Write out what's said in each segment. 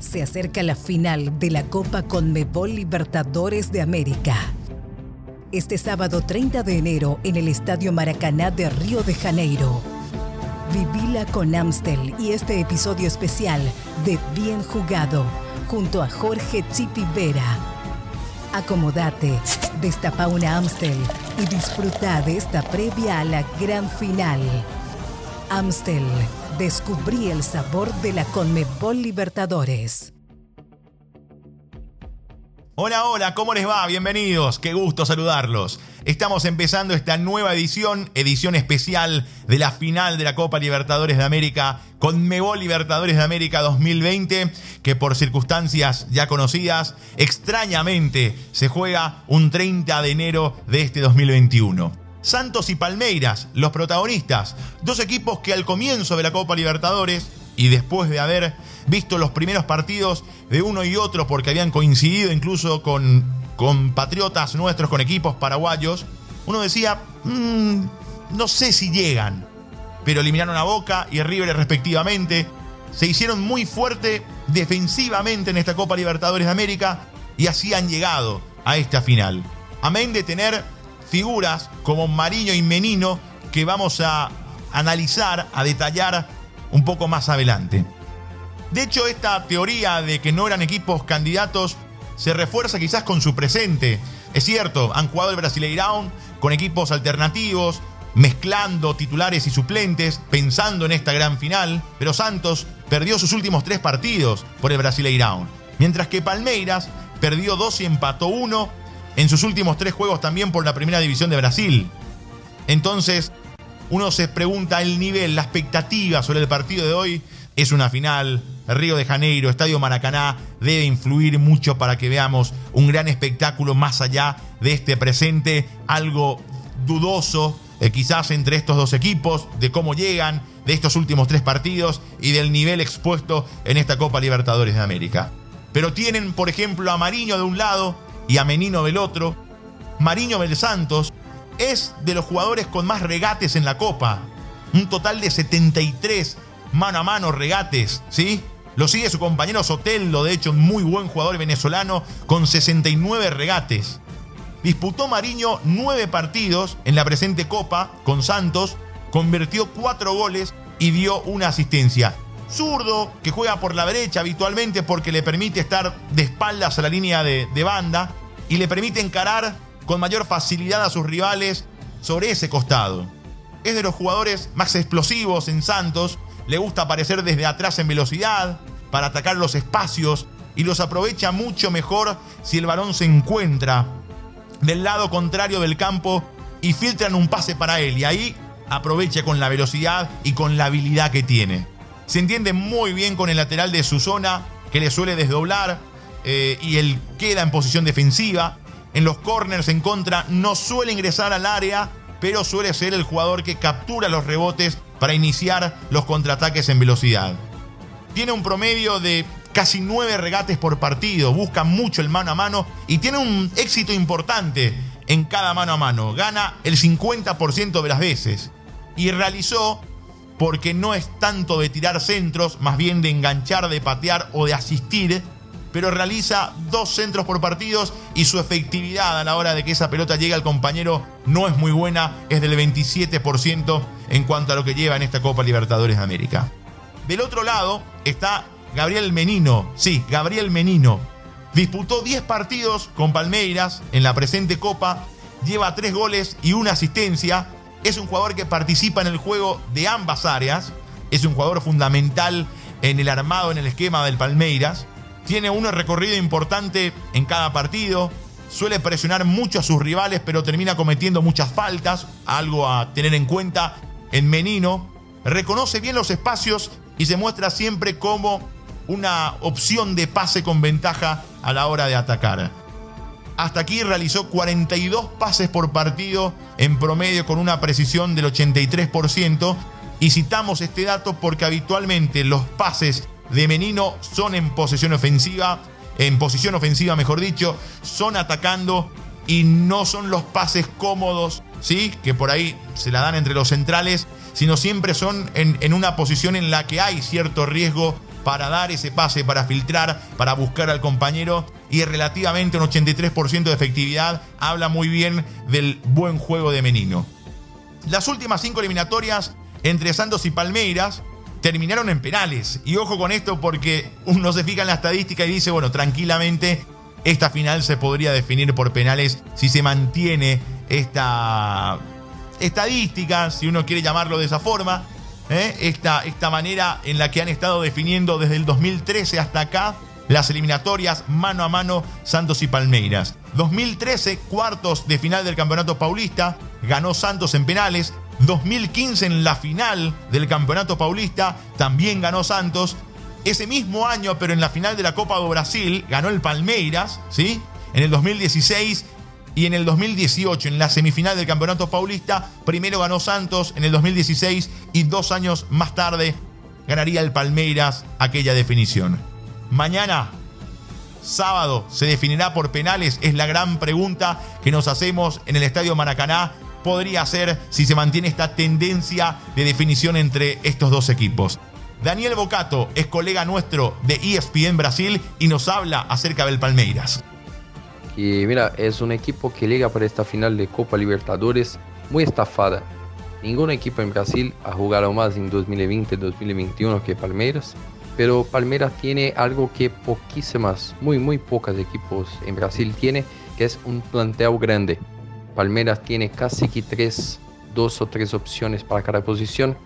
Se acerca la final de la Copa Conmebol Libertadores de América. Este sábado 30 de enero en el Estadio Maracaná de Río de Janeiro. Vivila con Amstel y este episodio especial de Bien Jugado junto a Jorge Chipi Vera. Acomodate, destapa una Amstel y disfruta de esta previa a la gran final. Amstel, descubrí el sabor de la Conmebol Libertadores. Hola, hola, ¿cómo les va? Bienvenidos, qué gusto saludarlos. Estamos empezando esta nueva edición, edición especial de la final de la Copa Libertadores de América, con Mebol Libertadores de América 2020, que por circunstancias ya conocidas, extrañamente se juega un 30 de enero de este 2021. Santos y Palmeiras, los protagonistas, dos equipos que al comienzo de la Copa Libertadores y después de haber visto los primeros partidos de uno y otro porque habían coincidido incluso con compatriotas nuestros, con equipos paraguayos, uno decía, mm, no sé si llegan, pero eliminaron a Boca y River respectivamente, se hicieron muy fuerte defensivamente en esta Copa Libertadores de América y así han llegado a esta final. Amén de tener figuras como Mariño y Menino que vamos a analizar, a detallar un poco más adelante. De hecho, esta teoría de que no eran equipos candidatos se refuerza quizás con su presente. Es cierto, han jugado el Brasileirão con equipos alternativos, mezclando titulares y suplentes, pensando en esta gran final, pero Santos perdió sus últimos tres partidos por el Brasileirão, mientras que Palmeiras perdió dos y empató uno en sus últimos tres juegos también por la Primera División de Brasil. Entonces, uno se pregunta el nivel, la expectativa sobre el partido de hoy. Es una final, Río de Janeiro, Estadio Maracaná, debe influir mucho para que veamos un gran espectáculo más allá de este presente, algo dudoso eh, quizás entre estos dos equipos, de cómo llegan, de estos últimos tres partidos y del nivel expuesto en esta Copa Libertadores de América. Pero tienen, por ejemplo, a Mariño de un lado y a Menino del otro. Mariño del Santos es de los jugadores con más regates en la Copa. Un total de 73 mano a mano regates, ¿sí? Lo sigue su compañero Sotelo, de hecho, un muy buen jugador venezolano, con 69 regates. Disputó Mariño nueve partidos en la presente Copa con Santos, convirtió cuatro goles y dio una asistencia. Zurdo, que juega por la derecha habitualmente porque le permite estar de espaldas a la línea de, de banda y le permite encarar con mayor facilidad a sus rivales sobre ese costado. Es de los jugadores más explosivos en Santos, le gusta aparecer desde atrás en velocidad para atacar los espacios y los aprovecha mucho mejor si el balón se encuentra del lado contrario del campo y filtran un pase para él y ahí aprovecha con la velocidad y con la habilidad que tiene. Se entiende muy bien con el lateral de su zona que le suele desdoblar eh, y él queda en posición defensiva en los corners en contra no suele ingresar al área, pero suele ser el jugador que captura los rebotes para iniciar los contraataques en velocidad. Tiene un promedio de casi nueve regates por partido, busca mucho el mano a mano y tiene un éxito importante en cada mano a mano. Gana el 50% de las veces y realizó porque no es tanto de tirar centros, más bien de enganchar, de patear o de asistir, pero realiza dos centros por partidos y su efectividad a la hora de que esa pelota llegue al compañero no es muy buena, es del 27% en cuanto a lo que lleva en esta Copa Libertadores de América. Del otro lado está Gabriel Menino, sí, Gabriel Menino. Disputó 10 partidos con Palmeiras en la presente Copa, lleva 3 goles y una asistencia. Es un jugador que participa en el juego de ambas áreas, es un jugador fundamental en el armado, en el esquema del Palmeiras tiene un recorrido importante en cada partido. Suele presionar mucho a sus rivales, pero termina cometiendo muchas faltas. Algo a tener en cuenta en Menino. Reconoce bien los espacios y se muestra siempre como una opción de pase con ventaja a la hora de atacar. Hasta aquí realizó 42 pases por partido en promedio con una precisión del 83%. Y citamos este dato porque habitualmente los pases de Menino son en posesión ofensiva, en posición ofensiva mejor dicho, son atacando y no son los pases cómodos, ¿sí? Que por ahí se la dan entre los centrales, sino siempre son en, en una posición en la que hay cierto riesgo para dar ese pase, para filtrar, para buscar al compañero y relativamente un 83% de efectividad habla muy bien del buen juego de Menino. Las últimas cinco eliminatorias entre Santos y Palmeiras terminaron en penales. Y ojo con esto porque uno se fija en la estadística y dice, bueno, tranquilamente esta final se podría definir por penales si se mantiene esta estadística, si uno quiere llamarlo de esa forma. ¿eh? Esta, esta manera en la que han estado definiendo desde el 2013 hasta acá las eliminatorias mano a mano Santos y Palmeiras. 2013, cuartos de final del Campeonato Paulista, ganó Santos en penales. 2015 en la final del Campeonato Paulista también ganó Santos. Ese mismo año, pero en la final de la Copa do Brasil, ganó el Palmeiras, ¿sí? En el 2016 y en el 2018, en la semifinal del Campeonato Paulista, primero ganó Santos en el 2016 y dos años más tarde ganaría el Palmeiras aquella definición. Mañana, sábado, se definirá por penales, es la gran pregunta que nos hacemos en el Estadio Maracaná podría ser si se mantiene esta tendencia de definición entre estos dos equipos. Daniel Bocato es colega nuestro de ESPN Brasil y nos habla acerca del Palmeiras. Y mira, es un equipo que llega para esta final de Copa Libertadores muy estafada. Ningún equipo en Brasil ha jugado más en 2020-2021 que Palmeiras, pero Palmeiras tiene algo que poquísimas, muy muy pocos equipos en Brasil tiene, que es un plantel grande. Palmeiras tiene casi que tres, dos o tres opciones para cada posición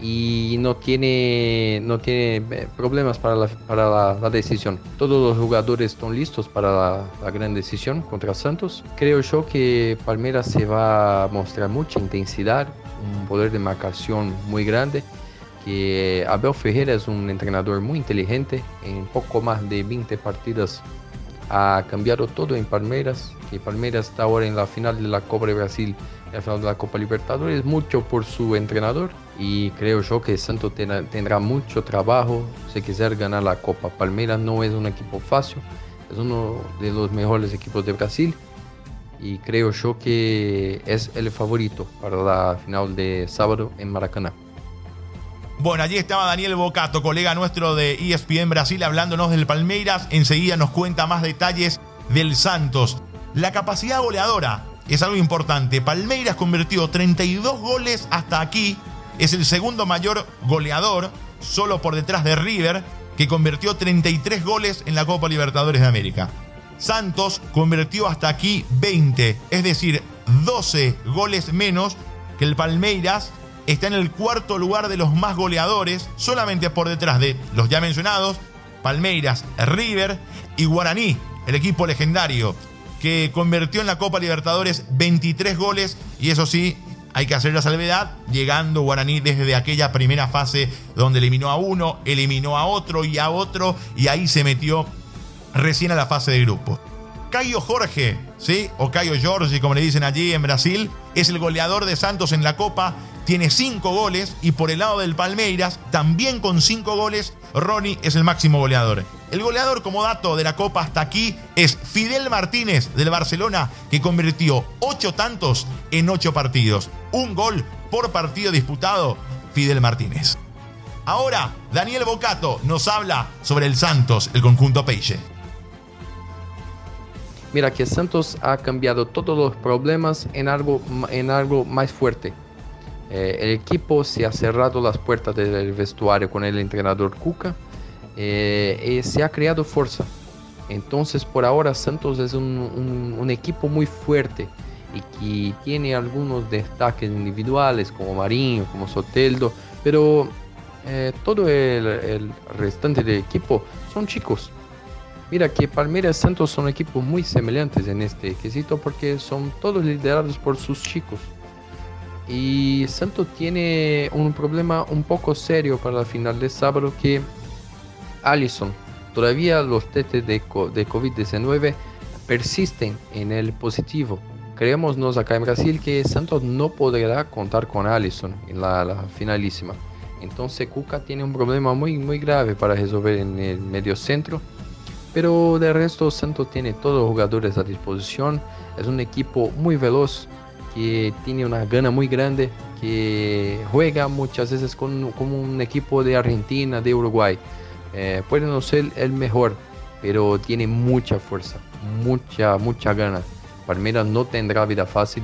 y no tiene, no tiene eh, problemas para, la, para la, decisión. Todos los jugadores están listos para la, la, gran decisión contra Santos. Creo yo que Palmeiras se va a mostrar mucha intensidad, un poder de marcación muy grande. Que Abel Ferreira es un entrenador muy inteligente. En poco más de 20 partidas ha cambiado todo en Palmeiras que Palmeiras está ahora en la final de la Copa de Brasil y la final de la Copa Libertadores, mucho por su entrenador y creo yo que Santos tendrá mucho trabajo si quiser ganar la Copa. Palmeiras no es un equipo fácil, es uno de los mejores equipos de Brasil y creo yo que es el favorito para la final de sábado en Maracaná. Bueno, allí estaba Daniel Bocato, colega nuestro de ESPN Brasil, hablándonos del Palmeiras. Enseguida nos cuenta más detalles del Santos. La capacidad goleadora es algo importante. Palmeiras convirtió 32 goles hasta aquí. Es el segundo mayor goleador, solo por detrás de River, que convirtió 33 goles en la Copa Libertadores de América. Santos convirtió hasta aquí 20, es decir, 12 goles menos que el Palmeiras. Está en el cuarto lugar de los más goleadores, solamente por detrás de los ya mencionados, Palmeiras, River y Guaraní, el equipo legendario que convirtió en la Copa Libertadores 23 goles y eso sí, hay que hacer la salvedad, llegando Guaraní desde aquella primera fase donde eliminó a uno, eliminó a otro y a otro y ahí se metió recién a la fase de grupo. Caio Jorge, ¿sí? O Caio Jorge, como le dicen allí en Brasil, es el goleador de Santos en la Copa, tiene 5 goles y por el lado del Palmeiras, también con 5 goles, Ronnie es el máximo goleador. El goleador como dato de la Copa hasta aquí es Fidel Martínez del Barcelona, que convirtió 8 tantos en 8 partidos. Un gol por partido disputado, Fidel Martínez. Ahora, Daniel Bocato nos habla sobre el Santos, el conjunto Peixe. Mira que Santos ha cambiado todos los problemas en algo, en algo más fuerte. Eh, el equipo se ha cerrado las puertas del vestuario con el entrenador Cuca eh, y se ha creado fuerza. Entonces por ahora Santos es un, equipo muy fuerte y que tiene algunos destaques individuales como Marinho, como Soteldo, pero eh, todo el, el, restante del equipo son chicos. Mira que Palmeiras y Santos son equipos muy semejantes en este quesito porque son todos liderados por sus chicos. Y Santos tiene un problema un poco serio para la final de sábado que Allison, todavía los testes de, de COVID-19 persisten en el positivo. Creemos acá en Brasil que Santos no podrá contar con Allison en la, finalísima. Entonces Cuca tiene un problema muy, muy grave para resolver en el medio centro. Pero de resto Santos tiene todos los jugadores a disposición. Es un equipo muy veloz que tiene una gana muy grande, que juega muchas veces con, como un equipo de Argentina, de Uruguay. Eh, puede no ser el mejor, pero tiene mucha fuerza, mucha, mucha ganas. Palmeiras no tendrá vida fácil.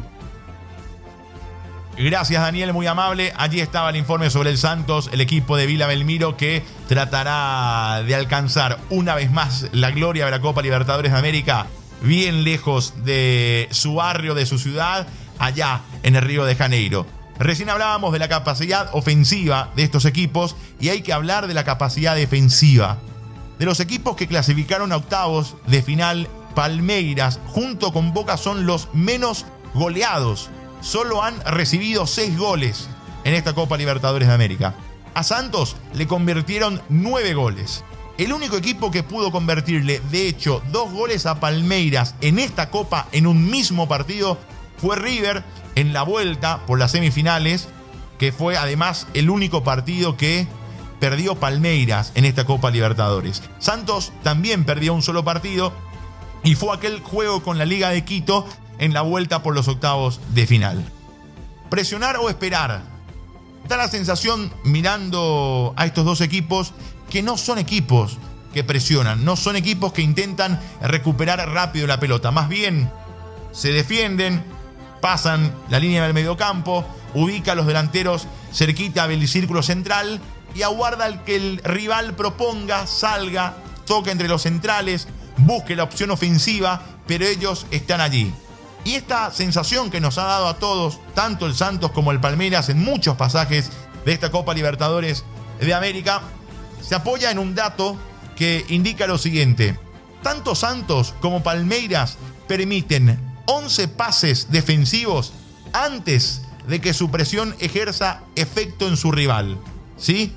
Gracias Daniel, muy amable. Allí estaba el informe sobre el Santos, el equipo de Vila Belmiro que tratará de alcanzar una vez más la gloria de la Copa Libertadores de América, bien lejos de su barrio, de su ciudad, allá en el Río de Janeiro. Recién hablábamos de la capacidad ofensiva de estos equipos y hay que hablar de la capacidad defensiva. De los equipos que clasificaron a octavos de final, Palmeiras junto con Boca son los menos goleados. Solo han recibido seis goles en esta Copa Libertadores de América. A Santos le convirtieron nueve goles. El único equipo que pudo convertirle, de hecho, dos goles a Palmeiras en esta Copa en un mismo partido fue River en la vuelta por las semifinales, que fue además el único partido que perdió Palmeiras en esta Copa Libertadores. Santos también perdió un solo partido y fue aquel juego con la Liga de Quito en la vuelta por los octavos de final. Presionar o esperar. Da la sensación mirando a estos dos equipos que no son equipos que presionan, no son equipos que intentan recuperar rápido la pelota, más bien se defienden, pasan la línea del mediocampo, ubica a los delanteros cerquita del círculo central y aguarda al que el rival proponga, salga, toque entre los centrales, busque la opción ofensiva, pero ellos están allí. Y esta sensación que nos ha dado a todos, tanto el Santos como el Palmeiras en muchos pasajes de esta Copa Libertadores de América, se apoya en un dato que indica lo siguiente. Tanto Santos como Palmeiras permiten 11 pases defensivos antes de que su presión ejerza efecto en su rival. ¿Sí?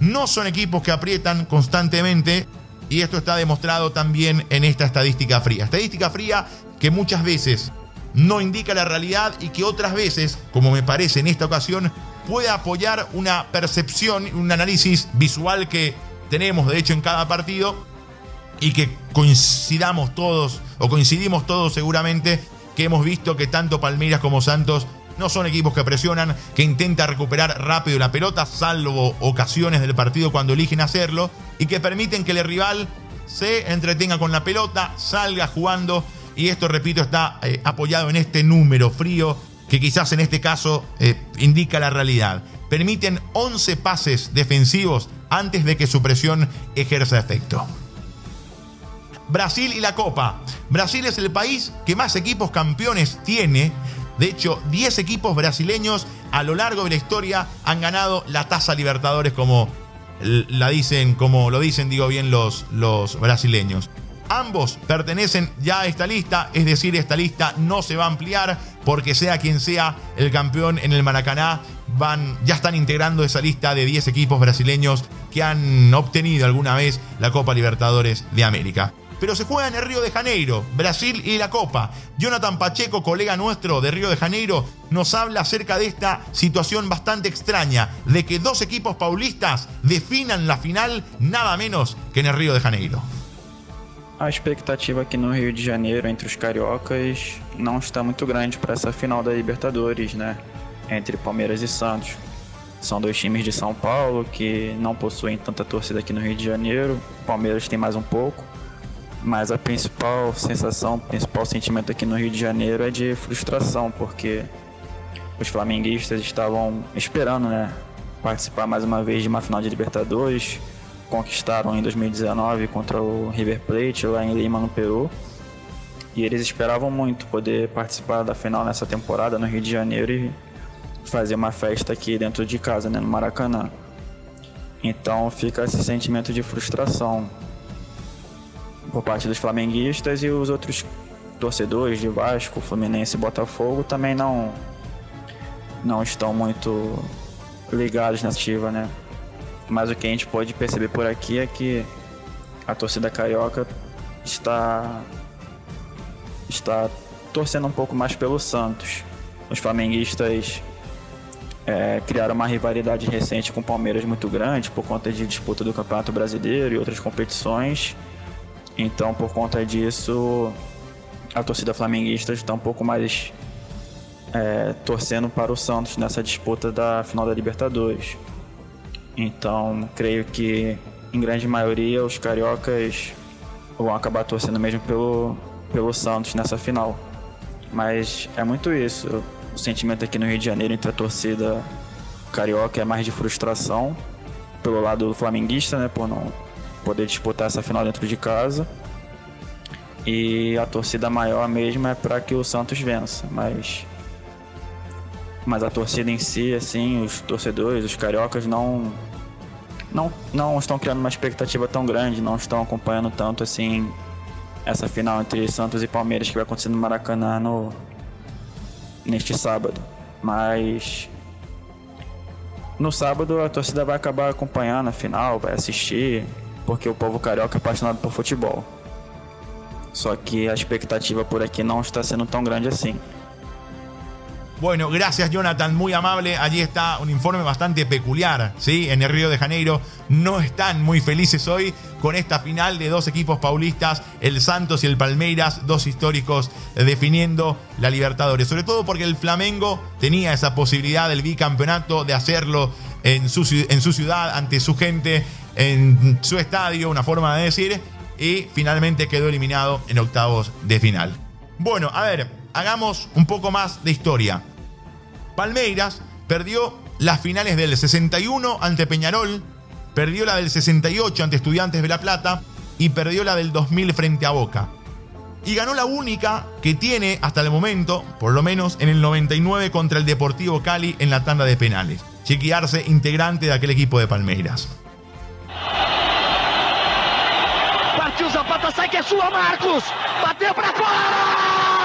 No son equipos que aprietan constantemente y esto está demostrado también en esta estadística fría. Estadística fría que muchas veces no indica la realidad y que otras veces, como me parece en esta ocasión, puede apoyar una percepción, un análisis visual que tenemos de hecho en cada partido y que coincidamos todos o coincidimos todos seguramente que hemos visto que tanto Palmeiras como Santos no son equipos que presionan, que intentan recuperar rápido la pelota, salvo ocasiones del partido cuando eligen hacerlo, y que permiten que el rival se entretenga con la pelota, salga jugando, y esto, repito, está eh, apoyado en este número frío que quizás en este caso eh, indica la realidad. Permiten 11 pases defensivos antes de que su presión ejerza efecto. Brasil y la Copa. Brasil es el país que más equipos campeones tiene. De hecho, 10 equipos brasileños a lo largo de la historia han ganado la Taza Libertadores como la dicen, como lo dicen, digo bien, los, los brasileños. Ambos pertenecen ya a esta lista, es decir, esta lista no se va a ampliar porque sea quien sea el campeón en el Maracaná, van, ya están integrando esa lista de 10 equipos brasileños que han obtenido alguna vez la Copa Libertadores de América pero se juega en el Río de Janeiro, Brasil y la Copa. Jonathan Pacheco, colega nuestro de Río de Janeiro, nos habla acerca de esta situación bastante extraña, de que dos equipos paulistas definan la final nada menos que en el Río de Janeiro. A expectativa aqui no Rio de Janeiro entre os cariocas não está muito grande para essa final da Libertadores, né? Entre Palmeiras e Santos. São dois times de São Paulo que não possuem tanta torcida aqui no Rio de Janeiro. Palmeiras tem mais um pouco. Mas a principal sensação, o principal sentimento aqui no Rio de Janeiro é de frustração, porque os flamenguistas estavam esperando, né, participar mais uma vez de uma final de Libertadores, conquistaram em 2019 contra o River Plate lá em Lima, no Peru. E eles esperavam muito poder participar da final nessa temporada no Rio de Janeiro e fazer uma festa aqui dentro de casa, né, no Maracanã. Então fica esse sentimento de frustração por parte dos flamenguistas e os outros torcedores de Vasco, Fluminense e Botafogo também não não estão muito ligados nessa ativa, né? Mas o que a gente pode perceber por aqui é que a torcida carioca está está torcendo um pouco mais pelo Santos. Os flamenguistas é, criaram uma rivalidade recente com o Palmeiras muito grande por conta de disputa do Campeonato Brasileiro e outras competições. Então, por conta disso, a torcida flamenguista está um pouco mais é, torcendo para o Santos nessa disputa da final da Libertadores. Então, creio que em grande maioria, os cariocas vão acabar torcendo mesmo pelo, pelo Santos nessa final. Mas é muito isso. O sentimento aqui no Rio de Janeiro entre a torcida carioca é mais de frustração pelo lado flamenguista, né, por não poder disputar essa final dentro de casa. E a torcida maior mesmo é para que o Santos vença, mas mas a torcida em si, assim, os torcedores, os cariocas não não não estão criando uma expectativa tão grande, não estão acompanhando tanto assim essa final entre Santos e Palmeiras que vai acontecer no Maracanã no neste sábado. Mas no sábado a torcida vai acabar acompanhando a final, vai assistir, porque o povo carioca é apaixonado por futebol. Só que a expectativa por aqui não está sendo tão grande assim. Bueno, gracias Jonathan, muy amable. Allí está un informe bastante peculiar, ¿sí? En el Río de Janeiro no están muy felices hoy con esta final de dos equipos paulistas, el Santos y el Palmeiras, dos históricos definiendo la Libertadores. Sobre todo porque el Flamengo tenía esa posibilidad del bicampeonato de hacerlo en su, ciudad, ante su gente, en su estadio, una forma de decir, y finalmente quedó eliminado en octavos de final. Bueno, a ver, hagamos un poco más de historia. Palmeiras perdió las finales del 61 ante Peñarol, perdió la del 68 ante Estudiantes de La Plata y perdió la del 2000 frente a Boca. Y ganó la única que tiene hasta el momento, por lo menos en el 99 contra el Deportivo Cali en la tanda de penales. Chequearse integrante de aquel equipo de Palmeiras. Partiu Zapata, sai que é sua, Marcos! Bateu para fora!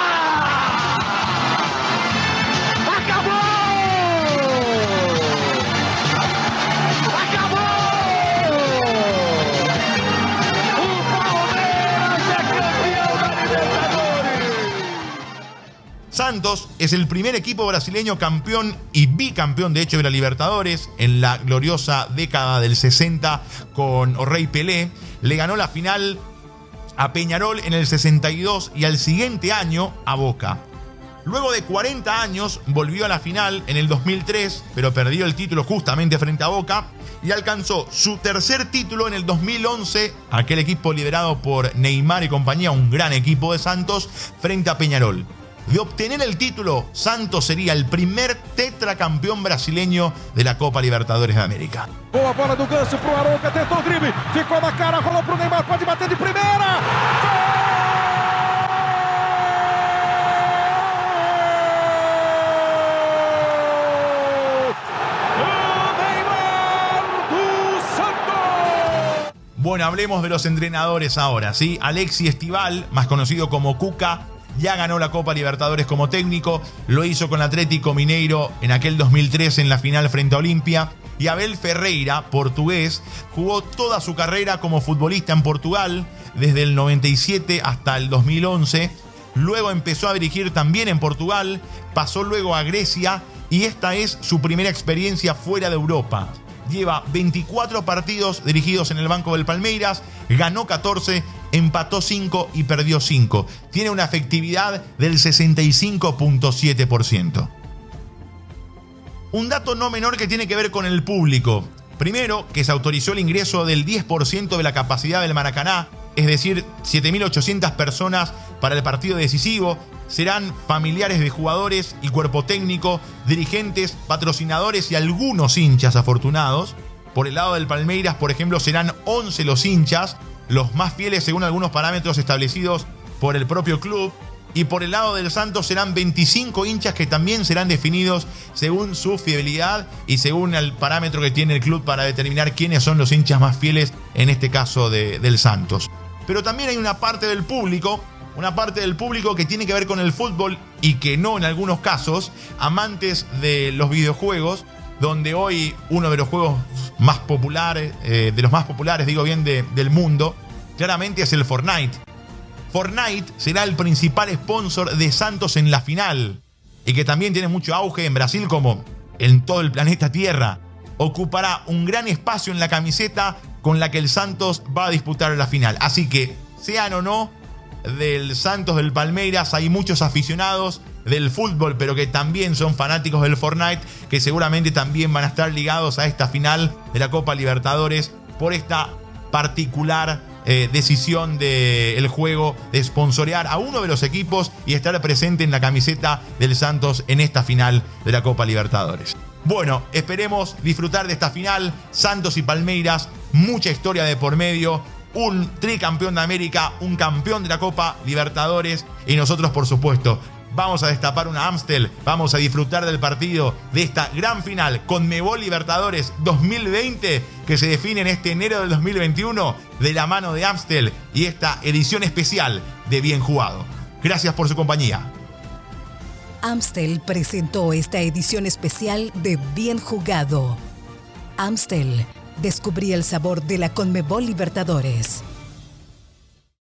Santos es el primer equipo brasileño campeón y bicampeón de hecho de la Libertadores en la gloriosa década del 60 con Rey Pelé. Le ganó la final a Peñarol en el 62 y al siguiente año a Boca. Luego de 40 años volvió a la final en el 2003, pero perdió el título justamente frente a Boca y alcanzó su tercer título en el 2011, aquel equipo liderado por Neymar y compañía, un gran equipo de Santos, frente a Peñarol. De obtener el título, Santos sería el primer tetracampeón brasileño de la Copa Libertadores de América. Boa bola do Ganso pro Arouca, tentou o drible, ficou na cara, rolou pro Neymar, pode bater de primeira! Bueno, hablemos de los entrenadores ahora, ¿sí? Alexi Estival, más conocido como Cuca, ya ganó la Copa Libertadores como técnico, lo hizo con Atlético Mineiro en aquel 2003 en la final frente a Olimpia. Y Abel Ferreira, portugués, jugó toda su carrera como futbolista en Portugal, desde el 97 hasta el 2011. Luego empezó a dirigir también en Portugal, pasó luego a Grecia y esta es su primera experiencia fuera de Europa. Lleva 24 partidos dirigidos en el banco del Palmeiras, ganó 14 empató 5 y perdió 5. Tiene una efectividad del 65.7%. Un dato no menor que tiene que ver con el público. Primero, que se autorizó el ingreso del 10% de la capacidad del Maracaná, es decir, 7.800 personas para el partido decisivo. Serán familiares de jugadores y cuerpo técnico, dirigentes, patrocinadores y algunos hinchas afortunados. Por el lado del Palmeiras, por ejemplo, serán 11 los hinchas, los más fieles según algunos parámetros establecidos por el propio club. Y por el lado del Santos serán 25 hinchas que también serán definidos según su fidelidad y según el parámetro que tiene el club para determinar quiénes son los hinchas más fieles, en este caso del Santos. Pero también hay una parte del público, una parte del público que tiene que ver con el fútbol y que no en algunos casos, amantes de los videojuegos, donde hoy uno de los juegos más populares, eh, de los más populares, digo bien, del mundo, claramente es el Fortnite. Fortnite será el principal sponsor de Santos en la final y que también tiene mucho auge en Brasil como en todo el planeta Tierra. Ocupará un gran espacio en la camiseta con la que el Santos va a disputar la final. Así que, sean o no del Santos del Palmeiras, hay muchos aficionados del fútbol, pero que también son fanáticos del Fortnite, que seguramente también van a estar ligados a esta final de la Copa Libertadores por esta particular eh, decisión del juego de sponsorear a uno de los equipos y estar presente en la camiseta del Santos en esta final de la Copa Libertadores. Bueno, esperemos disfrutar de esta final. Santos y Palmeiras, mucha historia de por medio. Un tricampeón de América, un campeón de la Copa Libertadores y nosotros, por supuesto, vamos a destapar una Amstel, vamos a disfrutar del partido de esta gran final con Mebol Libertadores 2020 que se define en este enero del 2021 de la mano de Amstel y esta edición especial de Bien Jugado. Gracias por su compañía. Amstel presentó esta edición especial de Bien Jugado. Amstel, descubrí el sabor de la Conmebol Libertadores.